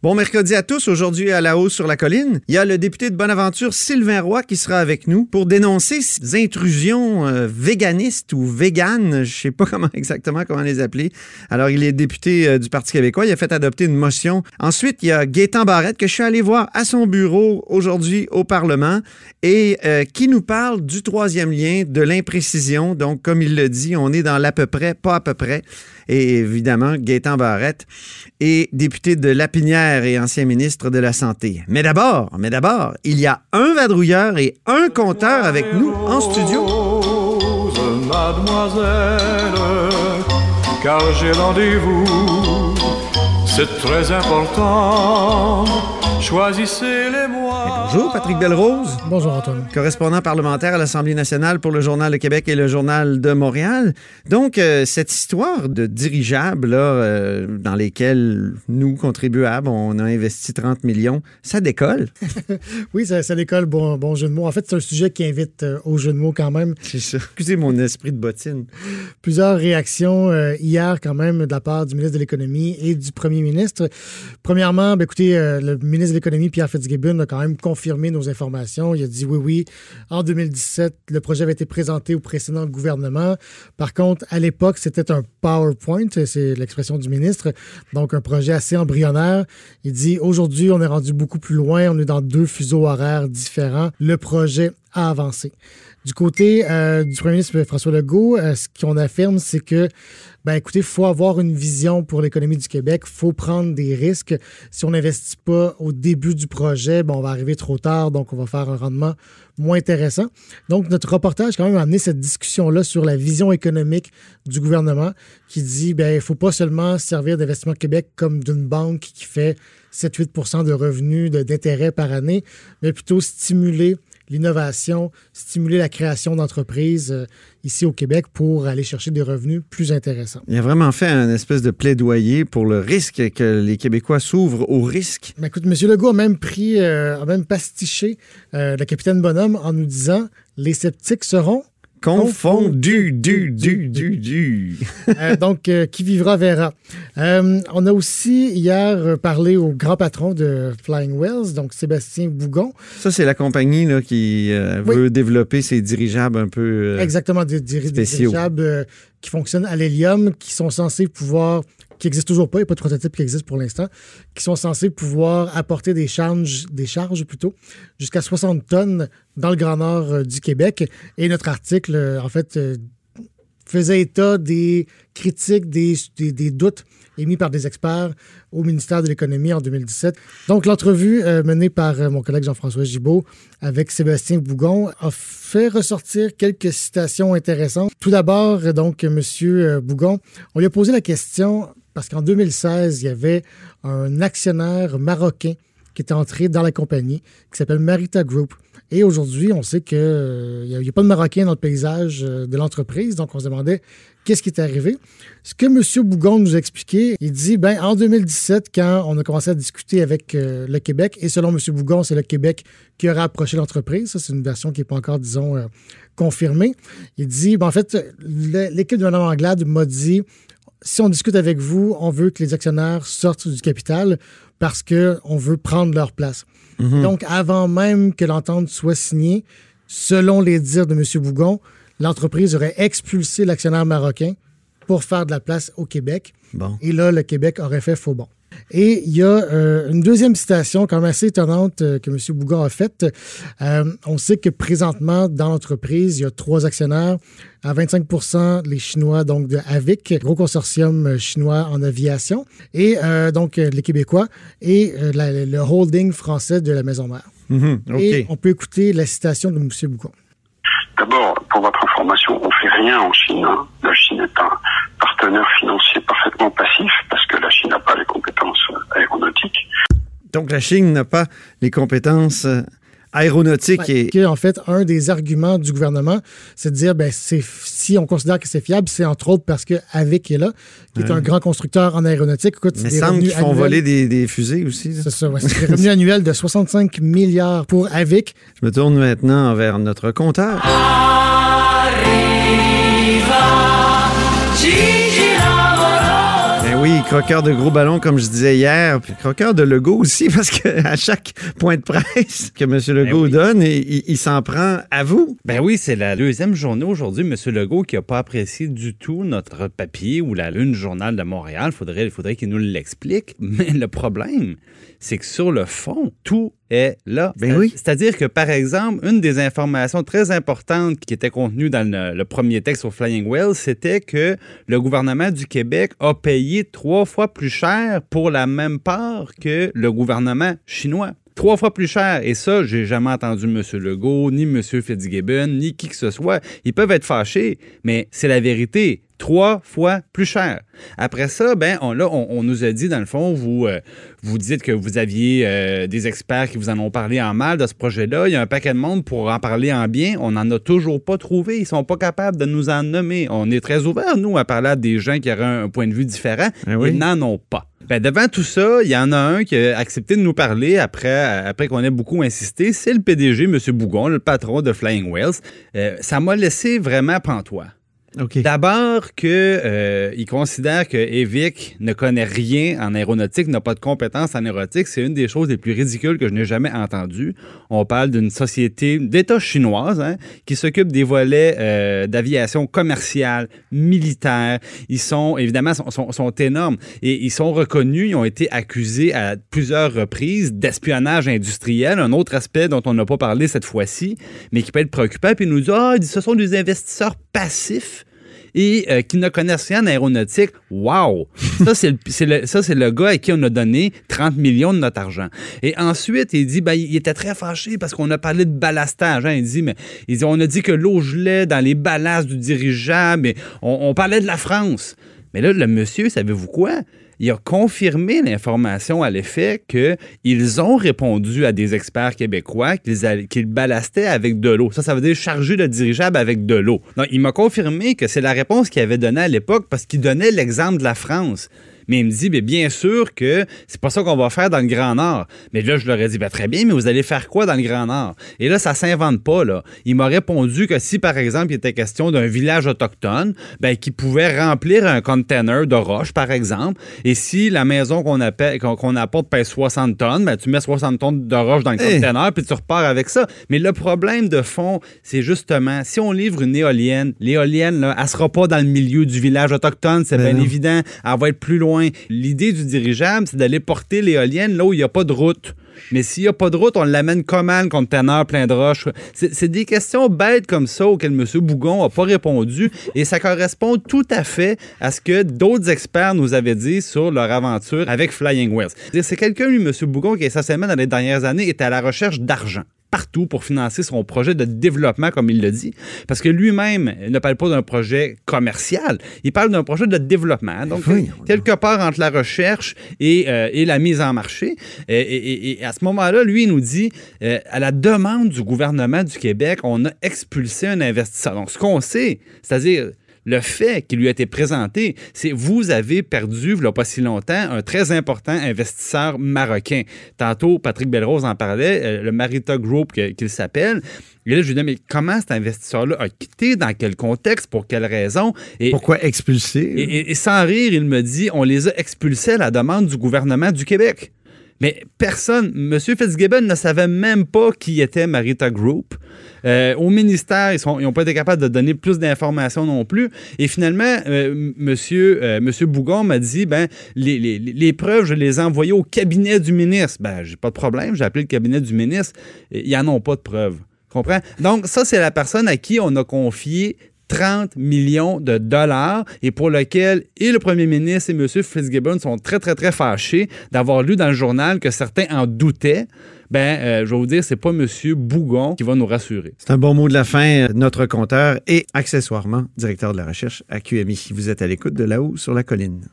Bon mercredi à tous. Aujourd'hui, à la hausse sur la colline, il y a le député de Bonaventure, Sylvain Roy, qui sera avec nous pour dénoncer ces intrusions euh, véganistes ou véganes. Je sais pas exactement comment les appeler. Alors, il est député euh, du Parti québécois. Il a fait adopter une motion. Ensuite, il y a Gaétan Barrette, que je suis allé voir à son bureau aujourd'hui au Parlement et euh, qui nous parle du troisième lien, de l'imprécision. Donc, comme il le dit, on est dans l'à peu près, pas à peu près. Et évidemment, Gaétan Barrette est député de Lapinière et ancien ministre de la Santé. Mais d'abord, mais d'abord, il y a un vadrouilleur et un compteur avec nous en studio. Car j'ai rendez-vous, c'est très important. Choisissez les mois. Bonjour, Patrick Belrose. Bonjour, Antoine. Correspondant parlementaire à l'Assemblée nationale pour le Journal de Québec et le Journal de Montréal. Donc, euh, cette histoire de dirigeables là, euh, dans lesquels nous, contribuables, on a investi 30 millions, ça décolle? oui, ça, ça décolle, bon, bon jeu de mots. En fait, c'est un sujet qui invite euh, au jeu de mots quand même. C'est ça. Excusez mon esprit de bottine. Plusieurs réactions euh, hier quand même de la part du ministre de l'Économie et du premier ministre. Premièrement, ben, écoutez, euh, le ministre de l'Économie, Pierre Fitzgibbon, a quand même confirmé nos informations. Il a dit oui, oui, en 2017, le projet avait été présenté au précédent gouvernement. Par contre, à l'époque, c'était un PowerPoint, c'est l'expression du ministre, donc un projet assez embryonnaire. Il dit aujourd'hui, on est rendu beaucoup plus loin, on est dans deux fuseaux horaires différents. Le projet a avancé. Du côté euh, du premier ministre François Legault, euh, ce qu'on affirme, c'est que, ben écoutez, il faut avoir une vision pour l'économie du Québec, il faut prendre des risques. Si on n'investit pas au début du projet, ben, on va arriver trop tard, donc on va faire un rendement moins intéressant. Donc, notre reportage, quand même, a amené cette discussion-là sur la vision économique du gouvernement qui dit, ben il ne faut pas seulement servir d'Investissement Québec comme d'une banque qui fait 7-8% de revenus d'intérêt par année, mais plutôt stimuler l'innovation, stimuler la création d'entreprises euh, ici au Québec pour aller chercher des revenus plus intéressants. Il a vraiment fait un espèce de plaidoyer pour le risque que les Québécois s'ouvrent au risque. Mais écoute, M. Legault a même pris, euh, a même pastiché euh, le capitaine Bonhomme en nous disant les sceptiques seront Confondu, du, du, du, du. Euh, donc, euh, qui vivra verra. Euh, on a aussi hier parlé au grand patron de Flying Wells, donc Sébastien Bougon. Ça, c'est la compagnie là, qui veut développer ses dirigeables un peu Exactement, des, des dirigeables qui fonctionnent à l'hélium, qui sont censés pouvoir qui n'existent toujours pas, il n'y a pas de prototype qui existe pour l'instant, qui sont censés pouvoir apporter des charges, des charges plutôt, jusqu'à 60 tonnes dans le Grand Nord euh, du Québec. Et notre article, euh, en fait, euh, faisait état des critiques, des, des, doutes émis par des experts au ministère de l'Économie en 2017. Donc, l'entrevue menée par mon collègue Jean-François Gibault avec Sébastien Bougon a fait ressortir quelques citations intéressantes. Tout d'abord, donc, M. Bougon, on lui a posé la question parce qu'en 2016, il y avait un actionnaire marocain qui est entré dans la compagnie, qui s'appelle Marita Group. Et aujourd'hui, on sait qu'il n'y a, pas de Marocain dans le paysage euh, de l'entreprise, donc on se demandait qu'est-ce qui est arrivé. Ce que M. Bougon nous a expliqué, il dit, ben, en 2017, quand on a commencé à discuter avec euh, le Québec, et selon M. Bougon, c'est le Québec qui aurait approché l'entreprise, ça c'est une version qui n'est pas encore, disons, euh, confirmée, il dit, ben, en fait, l'équipe de Mme Anglade m'a dit, si on discute avec vous, on veut que les actionnaires sortent du capital parce qu'on veut prendre leur place. Mhm. Donc, avant même que l'entente soit signée, selon les dires de M. Bougon, l'entreprise aurait expulsé l'actionnaire marocain pour faire de la place au Québec. Et là, le Québec aurait fait faux bon. Et il y a euh, une deuxième citation quand même assez étonnante euh, que M. Bougon a faite. Euh, on sait que présentement, dans l'entreprise, il y a trois actionnaires. À 25 les Chinois, donc de AVIC, gros consortium chinois en aviation, et donc les Québécois, et le holding français de la Maison Mère. Mm-hmm. Et on peut écouter la citation de M. Bougon. D'abord, pour votre information, on fait rien en Chine. Hein. La Chine est un partenaire financier parfaitement passif parce que la Chine n'a pas les compétences euh, aéronautiques. Donc la Chine n'a pas les compétences euh, aéronautiques et en fait un des arguments du gouvernement, c'est de dire ben si on considère que c'est fiable, c'est entre autres parce que Avic est là, qui est un grand constructeur en aéronautique. Écoute, Mais semble qu'ils font voler des, fusées aussi. C'est ça, ouais, c'est des revenus annuels de 65 milliards pour Avic. Je me tourne maintenant vers notre compteur. Ben croqueur de gros ballons, comme je disais hier, puis croqueur de Legault aussi, parce qu'à chaque point de presse que M. Legault ben donne, il, s'en prend à vous. Ben oui, c'est la deuxième journée aujourd'hui. M. Legault qui n'a pas apprécié du tout notre papier ou la Lune Journal de Montréal. Faudrait, il faudrait qu'il nous l'explique. Mais le problème, c'est que sur le fond, tout est là. Ben oui. C'est-à-dire que, par exemple, une des informations très importantes qui était contenue dans le, premier texte sur Flying Whale, c'était que le gouvernement du Québec a payé trois fois plus cher pour la même part que le gouvernement chinois trois fois plus cher. Et ça, j'ai jamais entendu M. Legault, ni M. Fitzgibbon, ni qui que ce soit. Ils peuvent être fâchés, mais c'est la vérité trois fois plus cher. Après ça, ben, on, là, on, nous a dit, dans le fond, vous, euh, vous dites que vous aviez euh, des experts qui vous en ont parlé en mal de ce projet-là. Il y a un paquet de monde pour en parler en bien. On n'en a toujours pas trouvé. Ils sont pas capables de nous en nommer. On est très ouverts, nous, à parler à des gens qui auraient un, point de vue différent. Ben Ils n'en ont pas. Ben, devant tout ça, il y en a un qui a accepté de nous parler après, après qu'on ait beaucoup insisté. C'est le PDG, M. Bougon, le patron de Flying Whales. Euh, ça m'a laissé vraiment pantois. D'abord qu'il euh, considère que Evic ne connaît rien en aéronautique, n'a pas de compétences en aéronautique. C'est une des choses les plus ridicules que je n'ai jamais entendues. On parle d'une société d'État chinoise hein, qui s'occupe des volets euh, d'aviation commerciale, militaire. Ils sont, évidemment, sont, énormes et ils sont reconnus, ils ont été accusés à plusieurs reprises d'espionnage industriel, un autre aspect dont on n'a pas parlé cette fois-ci, mais qui peut être préoccupant. Puis ils nous dit, ah, ce sont des investisseurs passifs et euh, qui ne connaissent rien en aéronautique, wow! Ça, c'est le, ça, c'est le gars à qui on a donné 30 millions de notre argent. Et ensuite, il dit, ben, il était très fâché parce qu'on a parlé de ballastage. Hein. Il dit, mais il dit, on a dit que l'eau gelait dans les ballasts du dirigeable, mais on, on parlait de la France. Mais là, le monsieur, savez-vous quoi? Il a confirmé l'information à l'effet qu'ils ont répondu à des experts québécois qu'ils ballastaient avec de l'eau. Ça, ça veut dire charger le dirigeable avec de l'eau. Donc, il m'a confirmé que c'est la réponse qu'il avait donnée à l'époque parce qu'il donnait l'exemple de la France. Mais il me dit, mais bien sûr que c'est pas ça qu'on va faire dans le Grand Nord. Mais là, je leur ai dit, ben, très bien, mais vous allez faire quoi dans le Grand Nord? Et là, ça s'invente pas, là. Il m'a répondu que si, par exemple, il était question d'un village autochtone, ben, qui pouvait remplir un container de roche, par exemple, et si la maison qu'on qu'on apporte pèse 60 tonnes, ben, tu mets 60 tonnes de roche dans le container, puis tu repars avec ça. Mais le problème de fond, c'est justement, si on livre une éolienne, l'éolienne, là, elle sera pas dans le milieu du village autochtone, c'est ben bien évident. Elle va être plus loin L'idée du dirigeable, c'est d'aller porter l'éolienne là où il n'y a pas de route. Mais s'il n'y a pas de route, on l'amène comment le conteneur plein de roches? C'est des questions bêtes comme ça auxquelles M. Bougon n'a pas répondu et ça correspond tout à fait à ce que d'autres experts nous avaient dit sur leur aventure avec Flying Wheels. C'est quelqu'un, lui, M. Bougon, qui essentiellement dans les dernières années était à la recherche d'argent partout pour financer son projet de développement, comme il le dit. Parce que lui-même ne parle pas d'un projet commercial, il parle d'un projet de développement. Donc, quelque part entre la recherche et, euh, et la mise en marché. Et, à ce moment-là, lui, il nous dit, euh, à la demande du gouvernement du Québec, on a expulsé un investisseur. Donc, ce qu'on sait, c'est-à-dire le fait qui lui a été présenté, c'est vous avez perdu, il n'y a pas si longtemps, un très important investisseur marocain. Tantôt, Patrick Belrose en parlait, euh, le Marita Group qu'il s'appelle. Et là, je lui dis, mais comment cet investisseur-là a quitté, dans quel contexte, pour quelle raison? Et, Pourquoi expulser? Et, et, sans rire, il me dit, on les a expulsés à la demande du gouvernement du Québec. Mais personne, M. Fitzgibbon ne savait même pas qui était Marita Group. Euh, au ministère, ils n'ont pas été capables de donner plus d'informations non plus. Et finalement, euh, euh, Bougon m'a dit, ben, les, preuves, je les ai envoyées au cabinet du ministre. Ben, j'ai pas de problème, j'ai appelé le cabinet du ministre. Ils n'en ont pas de preuves. Comprends? Donc, ça, c'est la personne à qui on a confié 30 millions de dollars et pour lequel et le premier ministre et M. Fitzgibbon sont très, très, très fâchés d'avoir lu dans le journal que certains en doutaient. Ben, euh, je vais vous dire, c'est pas M. Bougon qui va nous rassurer. C'est un bon mot de la fin. Notre compteur et accessoirement directeur de la recherche à QMI. Vous êtes à l'écoute de là-haut sur la colline.